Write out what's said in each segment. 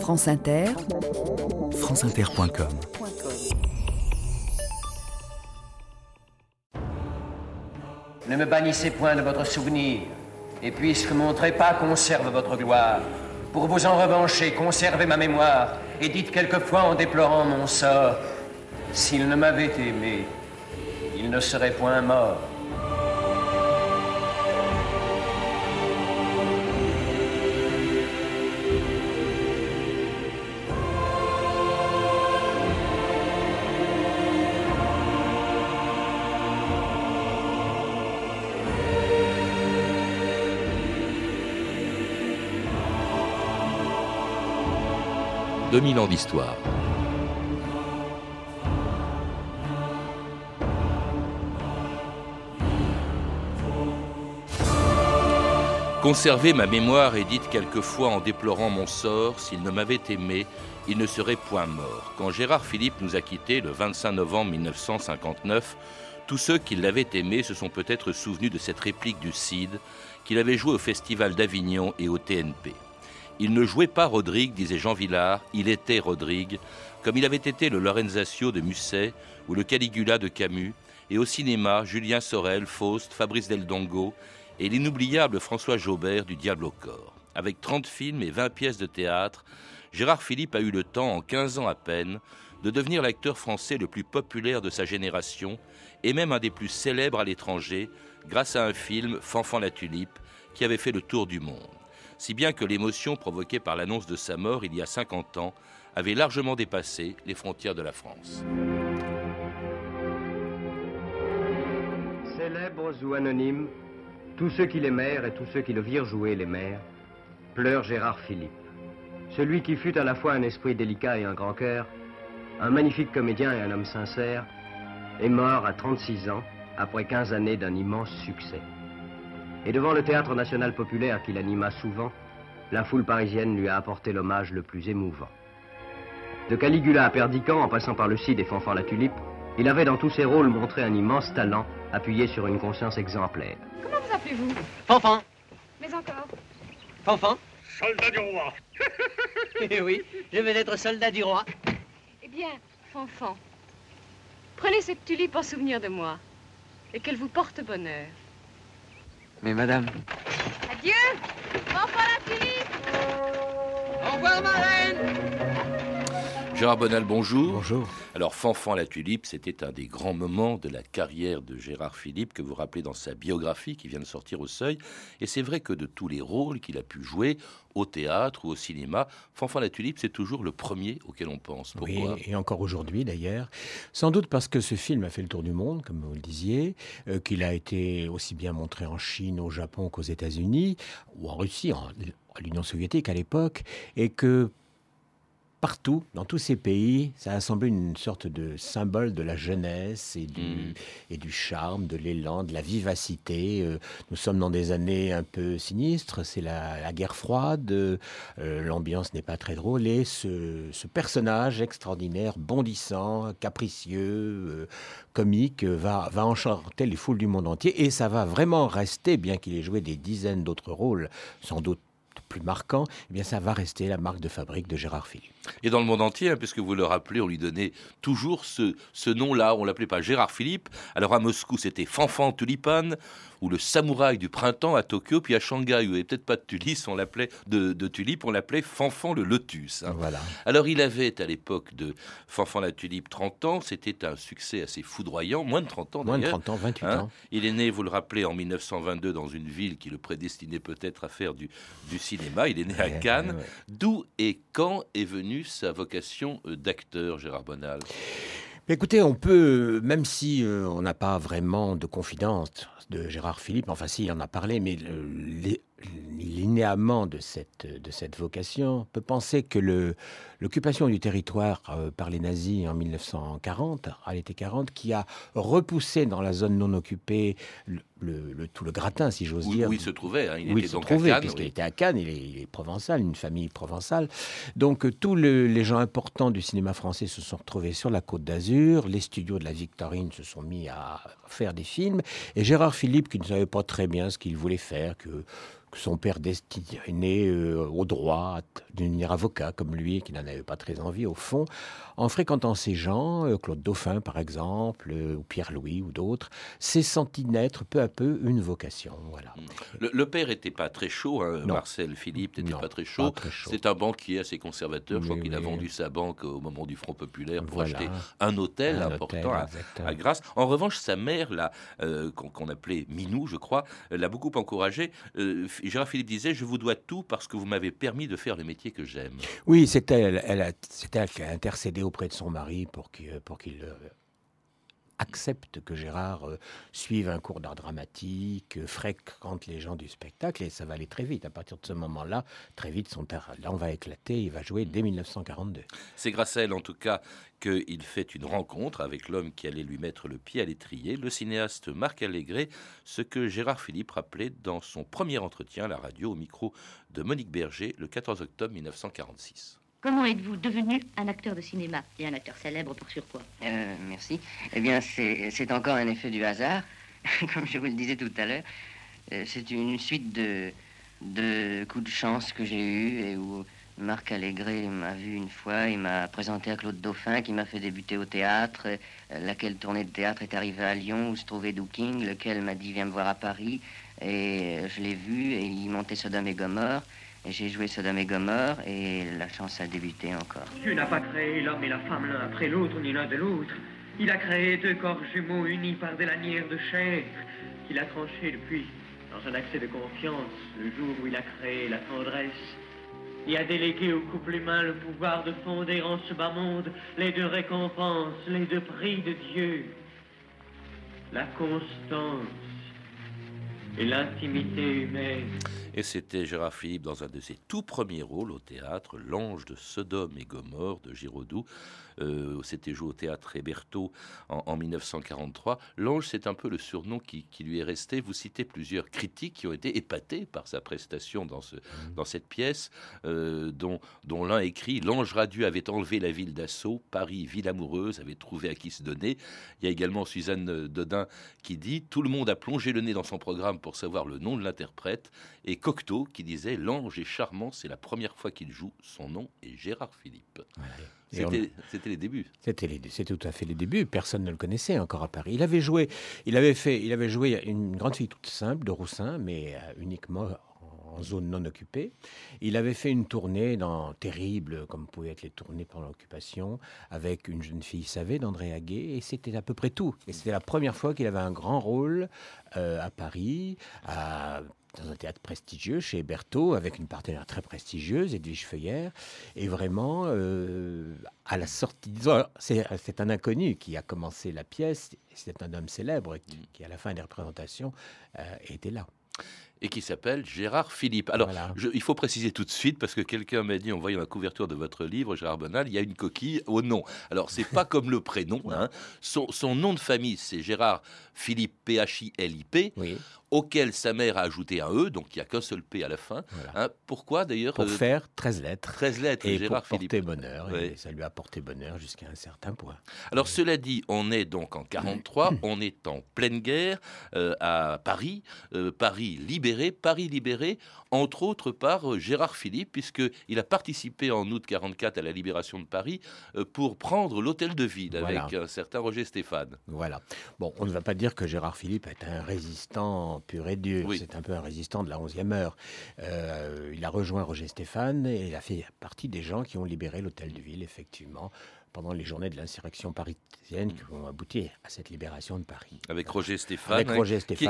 France Inter, franceinter.com Ne me bannissez point de votre souvenir, et puisque mon trépas conserve votre gloire, pour vous en revancher, conservez ma mémoire, et dites quelquefois en déplorant mon sort, s'il ne m'avait aimé, il ne serait point mort. 2000 ans d'histoire. Conservez ma mémoire et dites quelquefois en déplorant mon sort, s'il ne m'avait aimé, il ne serait point mort. Quand Gérard Philippe nous a quittés le 25 novembre 1959, tous ceux qui l'avaient aimé se sont peut-être souvenus de cette réplique du Cid qu'il avait jouée au Festival d'Avignon et au TNP. Il ne jouait pas Rodrigue, disait Jean Villard, il était Rodrigue, comme il avait été le Lorenzaccio de Musset ou le Caligula de Camus, et au cinéma, Julien Sorel, Faust, Fabrice Del Dongo et l'inoubliable François Jaubert du Diable au corps. Avec 30 films et 20 pièces de théâtre, Gérard Philippe a eu le temps, en 15 ans à peine, de devenir l'acteur français le plus populaire de sa génération et même un des plus célèbres à l'étranger grâce à un film, Fanfan la Tulipe, qui avait fait le tour du monde si bien que l'émotion provoquée par l'annonce de sa mort il y a 50 ans avait largement dépassé les frontières de la France. Célèbres ou anonymes, tous ceux qui l'aimèrent et tous ceux qui le virent jouer l'aimèrent, pleure Gérard Philippe. Celui qui fut à la fois un esprit délicat et un grand cœur, un magnifique comédien et un homme sincère, est mort à 36 ans après 15 années d'un immense succès. Et devant le théâtre national populaire qu'il anima souvent, la foule parisienne lui a apporté l'hommage le plus émouvant. De Caligula à Perdican, en passant par le Cid et Fanfan la Tulipe, il avait dans tous ses rôles montré un immense talent appuyé sur une conscience exemplaire. Comment vous appelez-vous? Fanfan. Mais encore Fanfan Soldat du roi. Eh oui, je vais être soldat du roi. Eh bien, Fanfan, prenez cette tulipe en souvenir de moi et qu'elle vous porte bonheur. Mais madame... Adieu. Fanfan la tulipe Au revoir, ma reine Gérard Bonal, bonjour. Bonjour. Alors, Fanfan la Tulipe, c'était un des grands moments de la carrière de Gérard Philippe que vous rappelez dans sa biographie qui vient de sortir au seuil. Et c'est vrai que de tous les rôles qu'il a pu jouer au théâtre ou au cinéma, Fanfan la Tulipe, c'est toujours le premier auquel on pense. Pourquoi? oui, et encore aujourd'hui d'ailleurs. Sans doute parce que ce film a fait le tour du monde, comme vous le disiez, euh, qu'il a été aussi bien montré en Chine, au Japon qu'aux États-Unis, ou en Russie, en, en l'Union soviétique à l'époque, et que partout, dans tous ces pays, ça a semblé une sorte de symbole de la jeunesse et du, Mm. et du charme, de l'élan, de la vivacité. Euh, nous sommes dans des années un peu sinistres, c'est la, la guerre froide, euh, l'ambiance n'est pas très drôle, et ce, ce personnage extraordinaire, bondissant, capricieux, euh, comique, va, va enchanter les foules du monde entier, et ça va vraiment rester, bien qu'il ait joué des dizaines d'autres rôles, sans doute plus marquants, eh bien ça va rester la marque de fabrique de Gérard Philippe. Et dans le monde entier, hein, puisque vous le rappelez, on lui donnait toujours ce, ce nom-là. On l'appelait pas Gérard Philippe. Alors à Moscou, c'était Fanfan Tulipan ou le samouraï du printemps à Tokyo. Puis à Shanghai, où il n'y avait peut-être pas de tulipe, on l'appelait de, de tulipe, on l'appelait Fanfan le lotus. hein. Voilà. Alors il avait à l'époque de Fanfan la tulipe 30 ans. C'était un succès assez foudroyant, moins de 30 ans Moins de d'ailleurs. 30 ans, 28 Hein ans. Il est né, vous le rappelez, en 1922 dans une ville qui le prédestinait peut-être à faire du, du cinéma. Il est né à Cannes. ouais, ouais. D'où et quand est venue sa vocation euh, d'acteur, Gérard Bonal? Écoutez, on peut, même si euh, on n'a pas vraiment de confidence de Gérard Philippe, enfin si, il en a parlé, mais le- linéamment de cette, de cette vocation, on peut penser que l'occupation du territoire euh, par les nazis en 1940, à l'été 40, qui a repoussé dans la zone non occupée le, le- le- tout le gratin, si j'ose dire, où il se trouvait. hein, il où était il se trouvait, à Cannes. puisqu'il oui. était à Cannes, il est, il est provençal, une famille provençale. Donc euh, tous le- les gens importants du cinéma français se sont retrouvés sur la côte d'Azur, les studios de la Victorine se sont mis à faire des films, et Gérard Philippe, qui ne savait pas très bien ce qu'il voulait faire, que son père destiné euh, au droit, devenir avocat comme lui, qui n'en avait pas très envie au fond, en fréquentant ces gens, euh, Claude Dauphin par exemple, euh, ou Pierre-Louis ou d'autres, s'est senti naître peu à peu une vocation. Voilà. Mm. Le, père n'était pas très chaud, hein, Marcel Philippe n'était pas très chaud. C'est un banquier assez conservateur. Je crois qu'il a vendu sa banque au moment du Front populaire pour acheter un hôtel important à, Grasse. En revanche, sa mère, là, qu'on appelait Minou, je crois, l'a beaucoup encouragé. Gérard Philippe disait Je vous dois tout parce que vous m'avez permis de faire le métier que j'aime. Oui, c'était elle, elle, elle, qui a intercédé auprès de son mari pour qu'il pour qu'il euh, accepte que Gérard euh, suive un cours d'art dramatique, euh, fréquente les gens du spectacle, et ça va aller très vite. À partir de ce moment-là, très vite, son talent va éclater, il va jouer dès 1942. C'est grâce à elle, en tout cas, qu'il fait une rencontre avec l'homme qui allait lui mettre le pied à l'étrier, le cinéaste Marc Allégret, ce que Gérard Philippe rappelait dans son premier entretien à la radio au micro de Monique Berger le 14 octobre 1946. Comment êtes-vous devenu un acteur de cinéma et un acteur célèbre pour surpoids euh, Merci. Eh bien, c'est encore un effet du hasard, comme je vous le disais tout à l'heure. Euh, c'est une suite de, de coups de chance que j'ai eus et où Marc Allégret m'a vu une fois, il m'a présenté à Claude Dauphin qui m'a fait débuter au théâtre, euh, laquelle tournée de théâtre est arrivée à Lyon où se trouvait Dooking, lequel m'a dit viens me voir à Paris et je l'ai vu et il montait Sodome et Gomorre. J'ai joué Sodome et Gomorre et la chance a débuté encore. Dieu n'a pas créé l'homme et la femme l'un après l'autre, ni l'un de l'autre. Il a créé deux corps jumeaux unis par des lanières de chair qu'il a tranchées depuis, dans un accès de confiance, le jour où il a créé la tendresse. Il a délégué au couple humain le pouvoir de fonder en ce bas monde les deux récompenses, les deux prix de Dieu. La constance et l'intimité humaine. Et c'était Gérard Philippe dans un de ses tout premiers rôles au théâtre, L'Ange de Sodome et Gomorre de Giraudoux. Euh, c'était joué au théâtre Héberto en, 1943. L'Ange, c'est un peu le surnom qui, lui est resté. Vous citez plusieurs critiques qui ont été épatés par sa prestation dans, ce, mmh. dans cette pièce, euh, dont, dont l'un écrit L'Ange radieux avait enlevé la ville d'assaut, Paris, ville amoureuse, avait trouvé à qui se donner. Il y a également Suzanne Dodin qui dit Tout le monde a plongé le nez dans son programme pour savoir le nom de l'interprète. Et Cocteau qui disait L'ange est charmant, c'est la première fois qu'il joue, son nom est Gérard Philippe. C'était les débuts. C'était tout à fait les débuts. Personne ne le connaissait encore à Paris. Il avait joué, il avait fait, il avait joué une grande fille toute simple de Roussin, mais euh, uniquement zone non occupée. Il avait fait une tournée dans terrible, comme pouvaient être les tournées pendant l'occupation, avec une jeune fille savée d'André Aguet, et c'était à peu près tout. Et c'était la première fois qu'il avait un grand rôle euh, à Paris, dans un théâtre prestigieux chez Berthaud, avec une partenaire très prestigieuse, Edwige Feuillère. Et vraiment, euh, à la sortie, c'est un inconnu qui a commencé la pièce, c'est un homme célèbre qui, à la fin des représentations, euh, était là et qui s'appelle Gérard Philippe. Alors, il faut préciser tout de suite, parce que quelqu'un m'a dit, en voyant la couverture de votre livre, Gérard Bonal, il y a une coquille au nom. Alors, c'est pas comme le prénom. Hein. Son, son, nom de famille, c'est Gérard Philippe, P-H-I-L-I-P. Oui auquel sa mère a ajouté un E, donc il n'y a qu'un seul P à la fin. Hein, pourquoi d'ailleurs Pour euh, faire 13 lettres. 13 lettres, et Gérard pour porter bonheur. Et ça lui a porté bonheur jusqu'à un certain point. Alors cela dit, on est donc en 43, on est en pleine guerre euh, à Paris, euh, Paris libéré, Paris libéré, entre autres par Gérard Philippe, puisqu'il a participé en août 44 à la libération de Paris pour prendre l'hôtel de ville avec un certain Roger Stéphane. Voilà. Bon, on ne va pas dire que Gérard Philippe est un résistant pur et dur. C'est un peu un résistant de la 11e heure. Euh, il a rejoint Roger Stéphane et il a fait partie des gens qui ont libéré l'hôtel de ville, effectivement, pendant les journées de l'insurrection parisienne qui ont abouti à cette libération de Paris. Avec Roger Stéphane,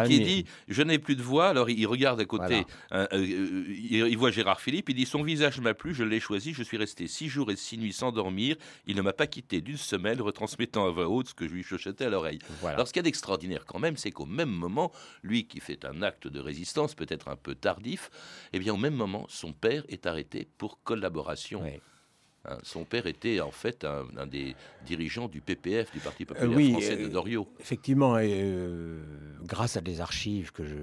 qui, dit Je n'ai plus de voix. Alors il regarde à côté, euh, euh, il, voit Gérard Philippe, il dit Son visage m'a plu, je l'ai choisi, je suis resté six jours et six nuits sans dormir. Il ne m'a pas quitté d'une semelle, retransmettant à voix haute ce que je lui chuchotais à l'oreille. Alors ce qu'il y a d'extraordinaire quand même, c'est qu'au même moment, lui qui fait un acte de résistance, peut-être un peu tardif, eh bien au même moment, son père est arrêté pour collaboration. Hein, son père était en fait un, des dirigeants du PPF, du Parti populaire français de euh, Doriot. Effectivement, et, euh, grâce à des archives que je,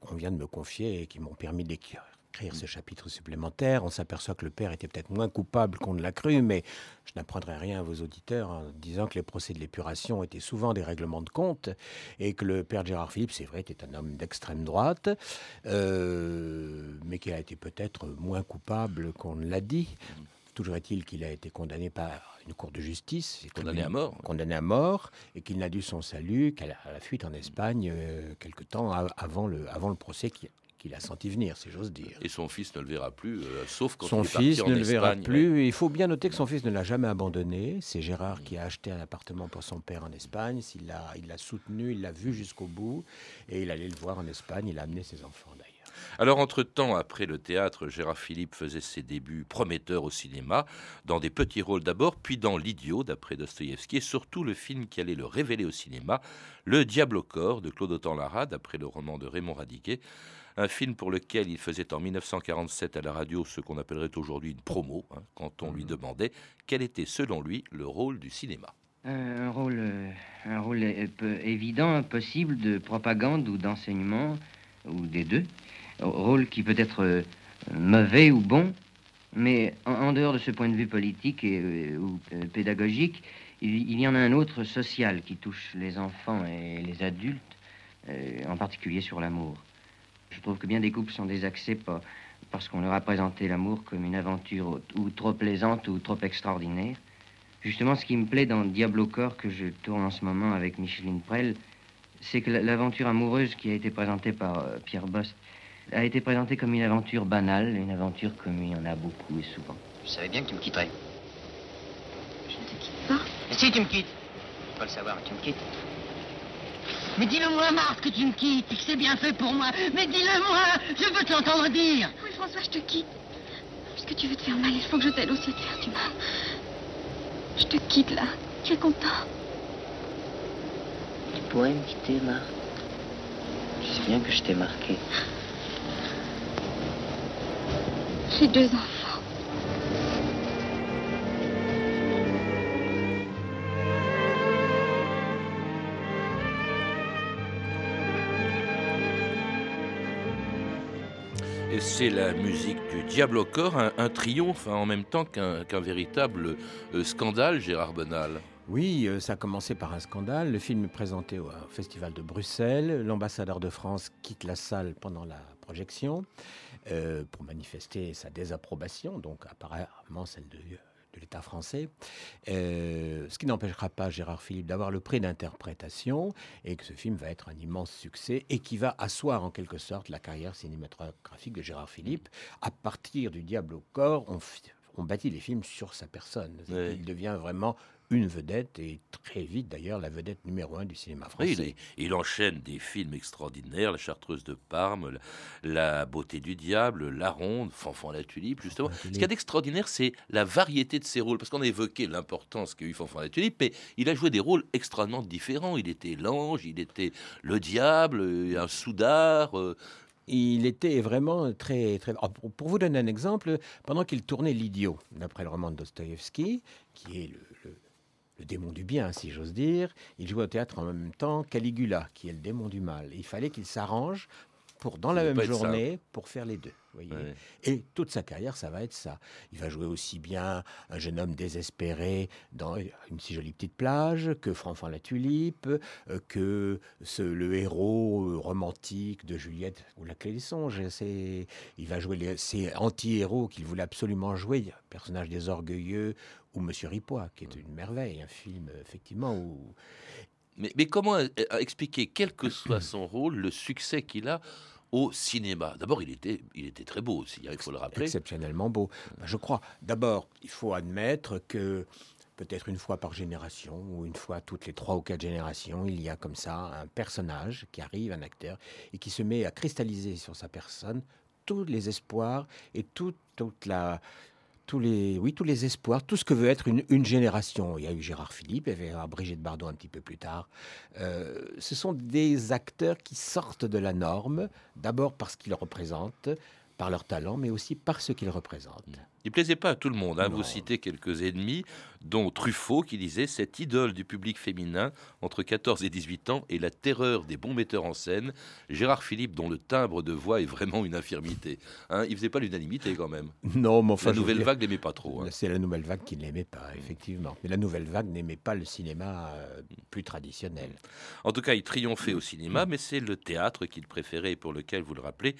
qu'on vient de me confier et qui m'ont permis d'écrire écrire ce chapitre supplémentaire. On s'aperçoit que le père était peut-être moins coupable qu'on ne l'a cru, mais je n'apprendrai rien à vos auditeurs en disant que les procès de l'épuration étaient souvent des règlements de compte et que le père Gérard Philippe, c'est vrai, était un homme d'extrême droite, euh, mais qu'il a été peut-être moins coupable qu'on ne l'a dit. Toujours est-il qu'il a été condamné par une cour de justice. Condamné à mort. Condamné à mort, et qu'il n'a dû son salut qu'à la, la, fuite en Espagne, euh, quelque temps avant le, avant le procès qui, qu'il a senti venir, si j'ose dire. Et son fils ne le verra plus, euh, sauf quand son il est fils parti ne en le verra Espagne, plus. ouais. Et Il faut bien noter que son fils ne l'a jamais abandonné. C'est Gérard qui a acheté un appartement pour son père en Espagne. Il l'a, il l'a soutenu, il l'a vu jusqu'au bout, et il allait le voir en Espagne. Il a amené ses enfants d'ailleurs. Alors, entre-temps, après le théâtre, Gérard Philippe faisait ses débuts prometteurs au cinéma, dans des petits rôles d'abord, puis dans L'Idiot, d'après Dostoïevski, et surtout le film qui allait le révéler au cinéma, Le Diable au corps, de Claude Autant-Lara, d'après le roman de Raymond Radiquet. Un film pour lequel il faisait en 1947 à la radio ce qu'on appellerait aujourd'hui une promo, hein, quand on lui demandait quel était, selon lui, le rôle du cinéma. Un, un rôle, euh, un rôle peu- évident, possible de propagande ou d'enseignement, ou des deux. Rôle qui peut être euh, mauvais ou bon, mais en, dehors de ce point de vue politique euh, ou euh, pédagogique, il, y en a un autre social qui touche les enfants et les adultes, en particulier sur l'amour. Je trouve que bien des couples sont désaxés par- parce qu'on leur a présenté l'amour comme une aventure ou trop plaisante ou trop extraordinaire. Justement, ce qui me plaît dans Diable au corps que je tourne en ce moment avec Micheline Prel, c'est que la- l'aventure amoureuse qui a été présentée par Pierre Bost a été présentée comme une aventure banale, une aventure comme il y en a beaucoup et souvent. Je savais bien que tu me quitterais. Je ne te quitte pas. Mais si, tu me quittes. Je peux pas le savoir, mais tu me quittes. Mais dis-le-moi, Marthe, que tu me quittes, et que c'est bien fait pour moi. Mais dis-le-moi, je veux te l'entendre dire. Oui, François, je te quitte. Puisque tu veux te faire mal, il faut que je t'aide aussi à te faire du mal. Je te quitte là. Tu es content Tu pourrais me quitter, Marthe. Je sais bien que je t'ai marqué. J'ai deux enfants. Et c'est la musique du Diable au corps, un, un triomphe hein, en même temps qu'un véritable euh, scandale, Gérard Benal. Oui, euh, ça a commencé par un scandale. Le film est présenté au au Festival de Bruxelles. L'ambassadeur de France quitte la salle pendant la projection euh, pour manifester sa désapprobation, donc apparemment celle de, de l'État français. Euh, ce qui n'empêchera pas Gérard Philippe d'avoir le prix d'interprétation et que ce film va être un immense succès et qui va asseoir en quelque sorte la carrière cinématographique de Gérard Philippe. À partir du Diable au corps, on, bâtit les films sur sa personne. Il devient vraiment une vedette et très vite d'ailleurs la vedette numéro un du cinéma français. Oui, il, enchaîne des films extraordinaires, La Chartreuse de Parme, La, Beauté du Diable, La Ronde, Fanfan la Tulipe, justement. La Ce qu'il y a d'extraordinaire, c'est la variété de ses rôles. Parce qu'on a évoqué l'importance qu'a eu Fanfan la Tulipe, mais il a joué des rôles extrêmement différents. Il était l'ange, il était le diable, un soudard. euh, Il était vraiment très... très... Ah, pour- Pour vous donner un exemple, pendant qu'il tournait L'Idiot, d'après le roman de Dostoïevski, qui est le, le- le démon du bien, si j'ose dire, il jouait au théâtre en même temps Caligula, qui est le démon du mal. Et il fallait qu'il s'arrange pour, dans Ça la même journée pour faire les deux. voyez. Ouais. Et toute sa carrière, ça va être ça. Il va jouer aussi bien un jeune homme désespéré dans une si jolie petite plage que Fanfan la Tulipe, euh, que ce, le héros euh, romantique de Juliette ou la Clé des songes. Il va jouer les, ces anti-héros qu'il voulait absolument jouer, personnage des orgueilleux ou Monsieur Ripois, qui est une merveille, un film effectivement où Mais, mais comment euh, euh, expliquer, quel que soit son rôle, le succès qu'il a au cinéma? D'abord, il était, il était très beau aussi, hein, il faut le rappeler. exceptionnellement beau. Ben, je crois, d'abord, il faut admettre que peut-être une fois par génération ou une fois toutes les trois ou quatre générations, il y a comme ça un personnage qui arrive, un acteur, et qui se met à cristalliser sur sa personne tous les espoirs et toute, toute la tous les, oui, tous les espoirs, tout ce que veut être une, génération. Il y a eu Gérard Philippe, il y avait Brigitte Bardot un petit peu plus tard. Euh, ce sont des acteurs qui sortent de la norme, d'abord parce qu'ils représentent, par leur talent, mais aussi par ce qu'ils représentent. Il plaisait pas à tout le monde. Hein. Vous citez quelques ennemis, dont Truffaut, qui disait Cette idole du public féminin entre 14 et 18 ans est la terreur des bons metteurs en scène. Gérard Philippe, dont le timbre de voix est vraiment une infirmité. Hein, il faisait pas l'unanimité quand même. Non, mais enfin. La nouvelle vague l'aimait pas trop. Hein. C'est la nouvelle vague qui ne l'aimait pas, effectivement. Mais la nouvelle vague n'aimait pas le cinéma euh, plus traditionnel. En tout cas, il triomphait au cinéma, mais c'est le théâtre qu'il préférait et pour lequel, vous le rappelez,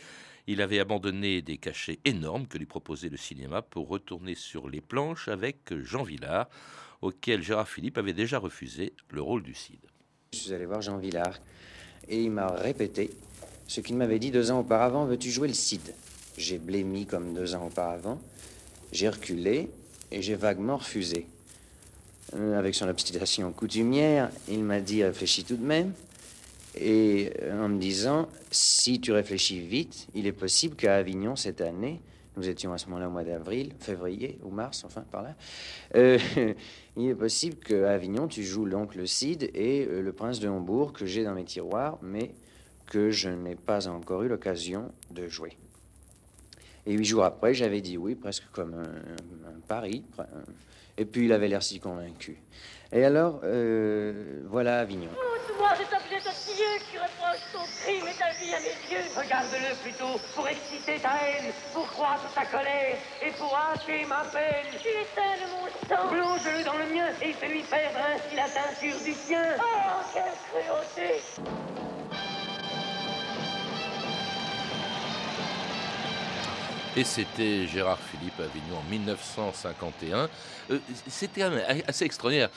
il avait abandonné des cachets énormes que lui proposait le cinéma pour retourner sur les planches avec Jean Villard, auquel Gérard Philippe avait déjà refusé le rôle du Cid. Je suis allé voir Jean Villard et il m'a répété ce qu'il m'avait dit deux ans auparavant Veux-tu jouer le Cid? J'ai blémi comme deux ans auparavant, j'ai reculé et j'ai vaguement refusé. Euh, avec son obstination coutumière, il m'a dit Réfléchis tout de même. Et euh, en me disant, si tu réfléchis vite, il est possible qu'à Avignon cette année, nous étions à ce moment-là au mois d'avril, février ou mars, enfin par là, euh, il est possible qu'à Avignon, tu joues l'oncle Cid et euh, le prince de Hambourg que j'ai dans mes tiroirs, mais que je n'ai pas encore eu l'occasion de jouer. Et huit jours après, j'avais dit oui, presque comme un, pari. Et puis il avait l'air si convaincu. Et alors, voilà Avignon qui reproche ton crime et ta vie à mes yeux. Regarde-le plutôt pour exciter ta haine, pour croître ta colère et pour hacher ma peine. Tu éteins mon sang. Plonge-le dans le mien et fais-lui perdre ainsi la teinture du sien. Oh, quelle cruauté Et c'était Gérard Philippe Avignon en 1951. Euh, c'était assez extraordinaire.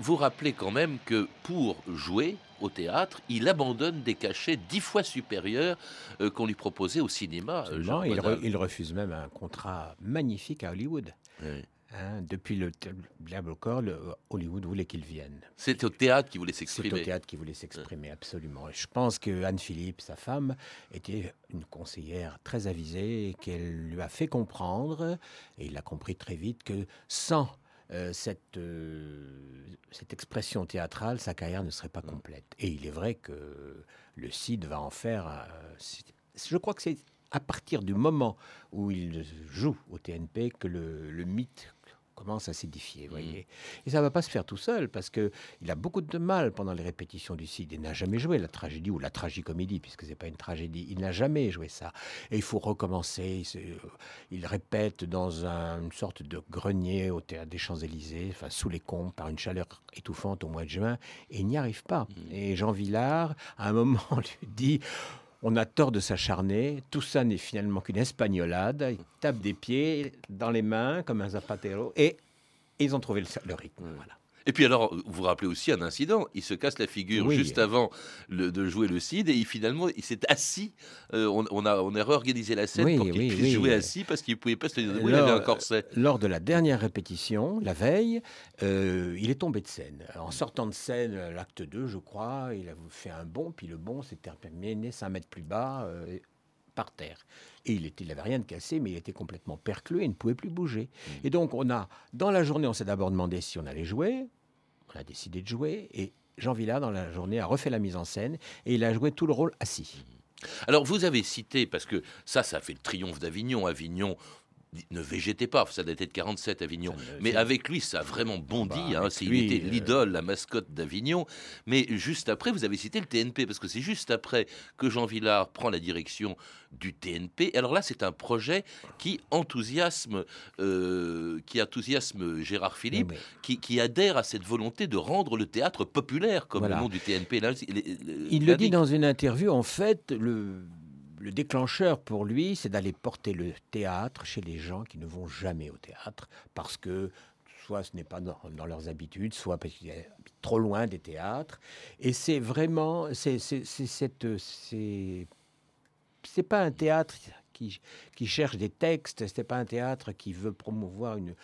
Vous rappelez quand même que pour jouer au théâtre, il abandonne des cachets dix fois supérieurs euh, qu'on lui proposait au cinéma. Non, il, il, refuse même un contrat magnifique à Hollywood. Oui. Hein, depuis le Diable au corps, Hollywood voulait qu'il vienne. C'est au théâtre qu'il voulait s'exprimer. C'est au théâtre qu'il voulait s'exprimer, absolument. je pense que Anne Philippe, sa femme, était une conseillère très avisée et qu'elle lui a fait comprendre, et il a compris très vite, que sans euh, cette, euh, cette expression théâtrale, sa carrière ne serait pas complète. Et il est vrai que le Cid va en faire. je crois que c'est à partir du moment où il joue au TNP que le, le mythe commence à s'édifier, mmh. voyez. Et ça ne va pas se faire tout seul, parce qu'il a beaucoup de mal pendant les répétitions du Cid. Il n'a jamais joué la tragédie ou la tragicomédie, puisque ce n'est pas une tragédie. Il n'a jamais joué ça. Et il faut recommencer. Il répète dans une sorte de grenier au théâtre des Champs-Élysées, enfin, sous les comptes, par une chaleur étouffante au mois de juin, et il n'y arrive pas. Mmh. Et Jean Villard, à un moment, lui dit on a tort de s'acharner. Tout ça n'est finalement qu'une espagnolade. Ils tapent des pieds dans les mains comme un zapatero et, ils ont trouvé le, rythme. Voilà. Et puis alors, vous vous rappelez aussi un incident. Il se casse la figure juste avant de jouer le Cid et finalement, il s'est assis. Euh, on, a, on a réorganisé la scène pour qu'il puisse jouer assis parce qu'il ne pouvait pas se tenir debout, il avait un corset. Lors de la dernière répétition, la veille, euh, il est tombé de scène. En sortant de scène, l'acte 2, je crois, il a fait un bond, puis le bond s'est terminé 5 mètres plus bas. Euh, par terre. Et il n'avait rien de cassé, mais il était complètement perclus et ne pouvait plus bouger. Mmh. Et donc, on a, dans la journée, on s'est d'abord demandé si on allait jouer on a décidé de jouer et Jean Villard, dans la journée, a refait la mise en scène et il a joué tout le rôle assis. Alors vous avez cité, parce que ça, ça fait le triomphe d'Avignon. Avignon, ne végétez pas, ça datait de 47 Avignon. Mais avec lui, ça a vraiment bondi. Bah, hein, il était euh, l'idole, la mascotte d'Avignon. Mais juste après, vous avez cité le TNP, parce que c'est juste après que Jean Villard prend la direction du TNP. Alors là, c'est un projet qui enthousiasme, euh, qui enthousiasme Gérard Philippe, qui, adhère à cette volonté de rendre le théâtre populaire, comme le nom du TNP. il le dit dans une interview, en fait, le le déclencheur pour lui, c'est d'aller porter le théâtre chez les gens qui ne vont jamais au théâtre parce que soit ce n'est pas dans, leurs habitudes, soit parce qu'ils sont trop loin des théâtres. Et c'est vraiment, c'est c'est pas un théâtre qui, qui cherche des textes, c'est pas un théâtre qui veut promouvoir une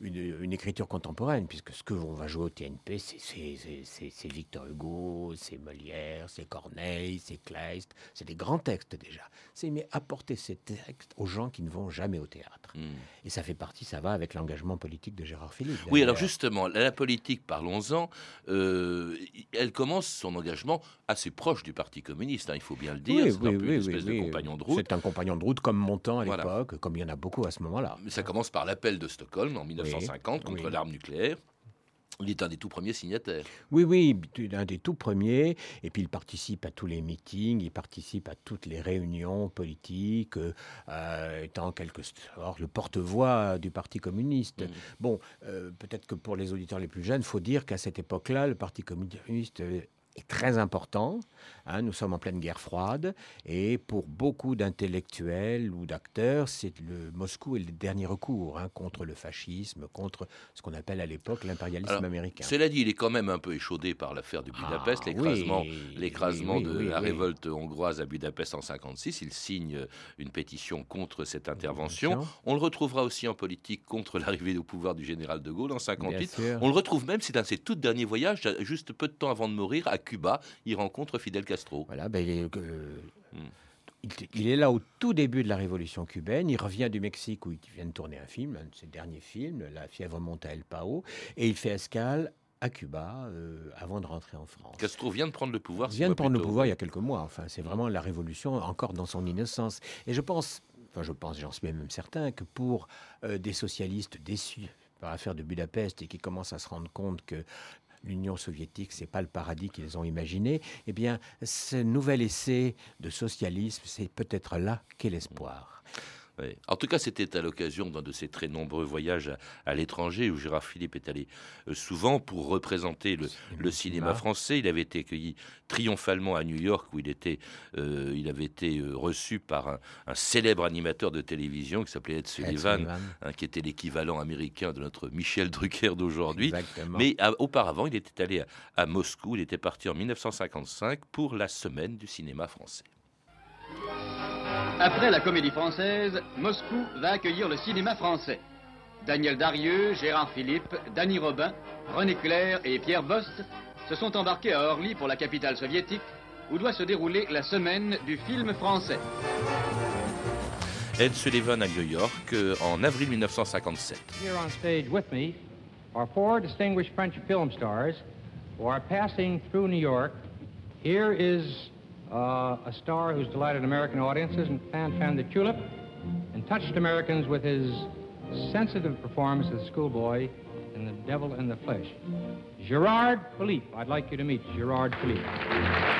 une, une écriture contemporaine, puisque ce que on va jouer au TNP, c'est- Victor Hugo, c'est Molière, c'est Corneille, c'est Kleist, c'est des grands textes déjà. C'est mais apporter ces textes aux gens qui ne vont jamais au théâtre. Et ça fait partie, ça va avec l'engagement politique de Gérard Philippe. Oui, alors justement, la, politique, parlons-en, euh, elle commence son engagement assez proche du Parti communiste, hein, il faut bien le dire. Oui, c'est oui, un oui, une espèce oui, de oui. compagnon de route. C'est un compagnon de route comme Montand à Voilà. l'époque, comme il y en a beaucoup à ce moment-là. Mais ça commence par l'appel de Stockholm en 1950 contre oui. l'arme nucléaire. Il est un des tout premiers signataires. Oui, oui, un des tout premiers. Et puis il participe à tous les meetings, il participe à toutes les réunions politiques, euh, étant en quelque sorte le porte-voix du Parti communiste. Bon, euh, peut-être que pour les auditeurs les plus jeunes, il faut dire qu'à cette époque-là, le Parti communiste est très important. Hein. nous sommes en pleine guerre froide. Et pour beaucoup d'intellectuels ou d'acteurs, c'est le Moscou est le dernier recours hein, contre le fascisme, contre ce qu'on appelle à l'époque l'impérialisme américain. Cela dit, il est quand même un peu échaudé par l'affaire de Budapest, Ah, l'écrasement, oui, l'écrasement oui, de oui, la révolte hongroise à Budapest en 56. Il signe une pétition contre cette intervention. On le retrouvera aussi en politique contre l'arrivée au pouvoir du général de Gaulle en 58. Bien sûr. On le retrouve même, c'est dans ses tout derniers voyages, juste peu de temps avant de mourir, à Cuba. Il rencontre Fidel Castro. Voilà, ben, il, est, euh, Hmm. il, il est là au tout début de la révolution cubaine. Il revient du Mexique où il vient de tourner un film, un de ses derniers films, La fièvre monte à El Pao, et il fait escale à Cuba euh, avant de rentrer en France. Castro vient de prendre le pouvoir. Vient de prendre le pouvoir il y a quelques mois. Enfin, c'est vraiment la révolution encore dans son innocence. Et je pense, enfin, je pense, j'en suis même certain, que pour euh, des socialistes déçus par l'affaire de Budapest et qui commencent à se rendre compte que l'Union soviétique, c'est pas le paradis qu'ils ont imaginé, eh bien, ce nouvel essai de socialisme, c'est peut-être là qu'est l'espoir. Oui. En tout cas, c'était à l'occasion d'un de ses très nombreux voyages à, à l'étranger où Gérard Philippe est allé euh, souvent pour représenter le, le cinéma français. Il avait été accueilli triomphalement à New York où il, était, euh, il avait été euh, reçu par un, un célèbre animateur de télévision qui s'appelait Ed Sullivan, Sullivan. hein, qui était l'équivalent américain de notre Michel Drucker d'aujourd'hui. Mais à- auparavant, il était allé à, à Moscou. Il était parti en 1955 pour la semaine du cinéma français. Après la comédie française, Moscou va accueillir le cinéma français. Daniel Darieux, Gérard Philippe, Danny Robin, René Clair et Pierre Bost se sont embarqués à Orly pour la capitale soviétique, où doit se dérouler la semaine du film français. Ed Sullivan à New York euh, en avril 1957. Here on stage with me are four distinguished French film stars who are passing through New York. Here is uh, a star who's delighted American audiences and fan fan the tulip and touched Americans with his sensitive performance as schoolboy in The Devil in the Flesh. Gerard Philippe. I'd like you to meet Gerard Philippe.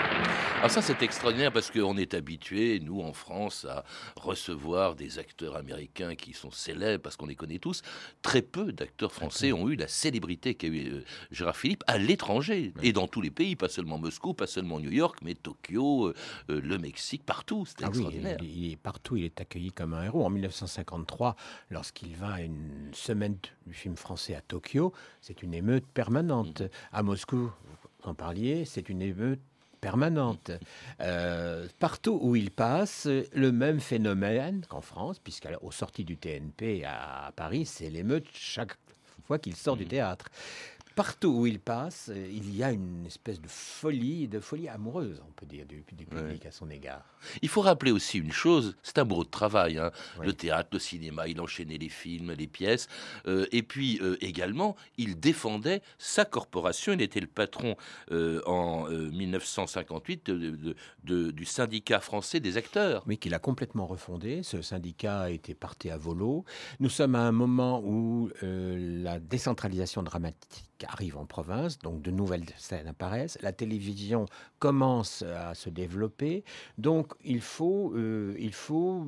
Alors ça c'est extraordinaire parce qu'on est habitué, nous en France, à recevoir des acteurs américains qui sont célèbres parce qu'on les connaît tous. Très peu d'acteurs français ont eu la célébrité qu'a eu euh, Gérard Philippe à l'étranger et dans tous les pays, pas seulement Moscou, pas seulement New York, mais Tokyo, euh, euh, le Mexique, partout. C'était Ah oui, extraordinaire. il, il est partout, il est accueilli comme un héros. En 1953, lorsqu'il va à une semaine du film français à Tokyo, c'est une émeute permanente. À Moscou, vous en parliez, c'est une émeute permanente. Euh, partout où il passe, le même phénomène qu'en France, puisqu'aux sorties du TNP à Paris, c'est l'émeute chaque fois qu'il sort du théâtre. Partout où il passe, euh, il y a une espèce de folie, de folie amoureuse, on peut dire, du, du public à son égard. Il faut rappeler aussi une chose, c'est un boulot de travail. hein. Le théâtre, le cinéma, il enchaînait les films, les pièces. Euh, et puis euh, également, il défendait sa corporation. Il était le patron euh, en euh, 1958 de- de- de- du syndicat français des acteurs. Oui, qu'il a complètement refondé. Ce syndicat a été parté à volo. Nous sommes à un moment où la décentralisation dramatique arrive en province, donc de nouvelles scènes apparaissent. La télévision commence à se développer. Donc il faut, euh, il faut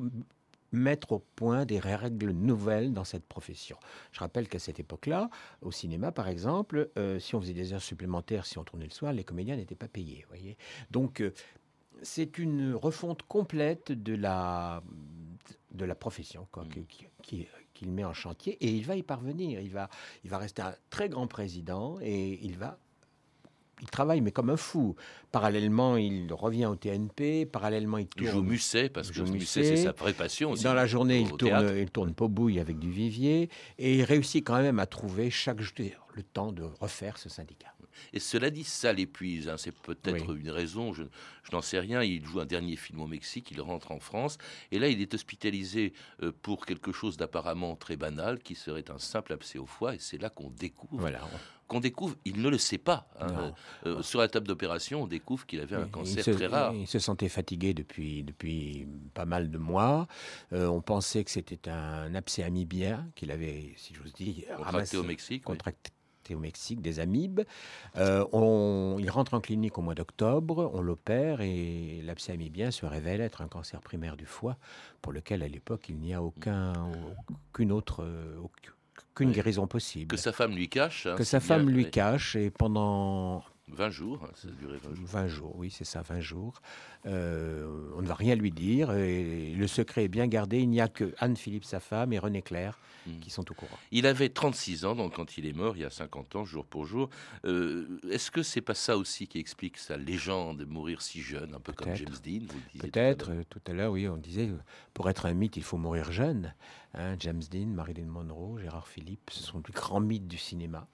mettre au point des règles nouvelles dans cette profession. Je rappelle qu'à cette époque-là, au cinéma par exemple, euh, si on faisait des heures supplémentaires, si on tournait le soir, les comédiens n'étaient pas payés. Voyez Donc euh, c'est une refonte complète de la, de la profession quoi, que- qui- qui- qu'il met en chantier et il va y parvenir. Il va, il va rester un très grand président et il va il travaille, mais comme un fou. Parallèlement, il revient au TNP. Parallèlement, il tourne. Il joue Musset, parce que Musset, c'est sa vraie passion aussi. Dans la journée, il tourne, il tourne Pobouille avec du Vivier. Et il réussit quand même à trouver chaque le temps de refaire ce syndicat. Et cela dit, ça l'épuise. Hein. C'est peut-être une raison, je, n'en sais rien. Il joue un dernier film au Mexique, il rentre en France, et là, il est hospitalisé euh, pour quelque chose d'apparemment très banal, qui serait un simple abcès au foie, et c'est là qu'on découvre. Voilà. Qu'on découvre, il ne le sait pas. Hein. Euh, sur la table d'opération, on découvre qu'il avait un cancer très rare. Il se sentait fatigué depuis, depuis pas mal de mois. Euh, on pensait que c'était un abcès amibien qu'il avait, si j'ose dire, contracté au Mexique. Contracté au Mexique, des amibes. Euh, on, il rentre en clinique au mois d'octobre, on l'opère et l'abcès amibien se révèle être un cancer primaire du foie pour lequel à l'époque il n'y a aucun, aucune autre, aucune guérison possible. Que sa femme lui cache. Hein, que sa femme lui cache et pendant 20 jours, hein, ça a duré 20 jours. 20 jours, oui, c'est ça, 20 jours. Euh, on ne va rien lui dire. Et le secret est bien gardé. Il n'y a que Anne-Philippe, sa femme, et René Clair hmm. qui sont au courant. Il avait 36 ans donc, quand il est mort, il y a 50 ans, jour pour jour. Euh, est-ce que c'est pas ça aussi qui explique sa légende, de mourir si jeune, un peu comme James Dean Peut-être. Tout à l'heure, oui, on disait, pour être un mythe, il faut mourir jeune. Hein, James Dean, Marilyn Monroe, Gérard Philippe, ce sont les grands mythes du cinéma.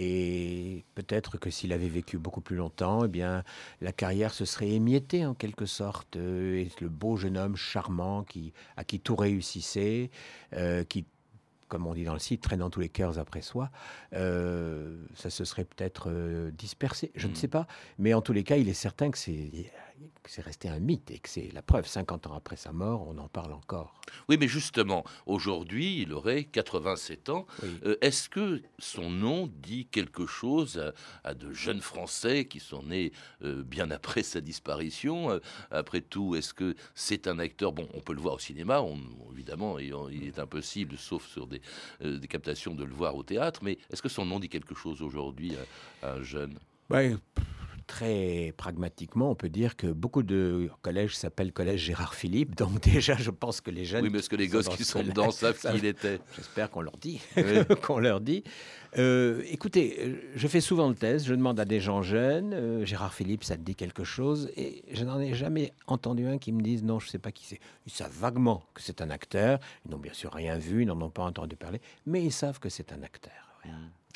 Et peut-être que s'il avait vécu beaucoup plus longtemps, eh bien, la carrière se serait émiettée en quelque sorte. Euh, et le beau jeune homme charmant qui, à qui tout réussissait, euh, qui comme on dit dans le site, traînant tous les cœurs après soi, euh, ça se serait peut-être dispersé. Je ne hmm. sais pas. Mais en tous les cas, il est certain que c'est c'est resté un mythe et que c'est la preuve. 50 ans après sa mort, on en parle encore. Oui, mais justement, aujourd'hui, il aurait 87 ans. Euh, est-ce que son nom dit quelque chose à, de jeunes Français qui sont nés euh, bien après sa disparition? Euh, Après tout, est-ce que c'est un acteur? Bon, on peut le voir au cinéma, évidemment, il est impossible, sauf sur des, des, captations, de le voir au théâtre. Mais est-ce que son nom dit quelque chose aujourd'hui à, un jeune? Ben, très pragmatiquement, on peut dire que beaucoup de collèges s'appellent Collège Gérard Philippe. Donc déjà, je pense que les jeunes... Oui, mais est-ce que les gosses qui sont dedans savent qui il était J'espère qu'on leur dit. qu'on leur dit. Euh, écoutez, je fais souvent le test, je demande à des gens jeunes, euh, Gérard Philippe, ça te dit quelque chose? Et je n'en ai jamais entendu un qui me dise non, je ne sais pas qui c'est. Ils savent vaguement que c'est un acteur, ils n'ont bien sûr rien vu, ils n'en ont pas entendu parler, mais ils savent que c'est un acteur.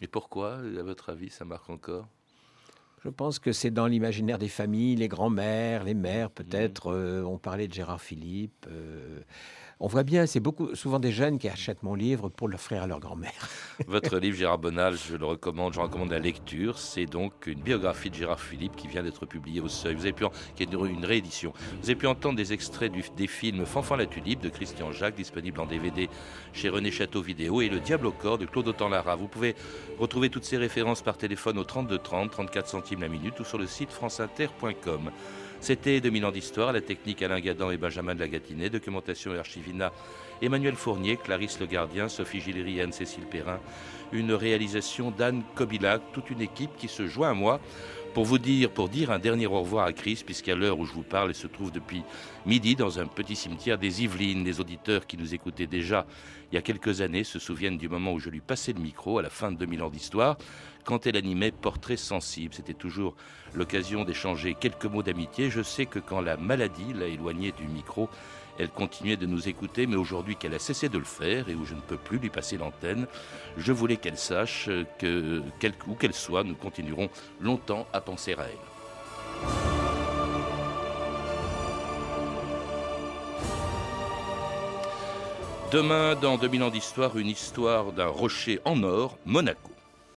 Et pourquoi, à votre avis, ça marque encore? Je pense que c'est dans l'imaginaire des familles, les grands-mères, les mères peut-être. Euh, on parlait de Gérard Philippe. Euh, on voit bien, c'est beaucoup, souvent des jeunes qui achètent mon livre pour l'offrir à leur grand-mère. Votre livre, Gérard Bonal, je le recommande, je recommande la lecture. C'est donc une biographie de Gérard Philippe qui vient d'être publiée au Seuil. Vous avez pu, qui est une réédition. Vous avez pu entendre des extraits des films Fanfan la Tulipe de Christian Jacques, disponible en DVD chez René Château Vidéo, et Le Diable au corps de Claude Autant-Lara. Vous pouvez retrouver toutes ces références par téléphone au 32 30, 34 centimes la minute ou sur le site franceinter.com. C'était 2000 ans d'histoire, la technique Alain Gadan et Benjamin de la documentation et archivina Emmanuel Fournier, Clarisse Le Gardien, Sophie Gilleri et Anne-Cécile Perrin. Une réalisation d'Anne Kobilac, toute une équipe qui se joint à moi pour vous dire, pour dire un dernier au revoir à Chris, puisqu'à l'heure où je vous parle, elle se trouve depuis midi dans un petit cimetière des Yvelines. Les auditeurs qui nous écoutaient déjà il y a quelques années se souviennent du moment où je lui passais le micro à la fin de 2000 ans d'histoire quand elle animait Portrait sensible. C'était toujours l'occasion d'échanger quelques mots d'amitié. Je sais que quand la maladie l'a éloignée du micro, elle continuait de nous écouter, mais aujourd'hui qu'elle a cessé de le faire et où je ne peux plus lui passer l'antenne, je voulais qu'elle sache que, où qu'elle soit, nous continuerons longtemps à penser à elle. Demain, dans 2000 ans d'histoire, une histoire d'un rocher en or, Monaco.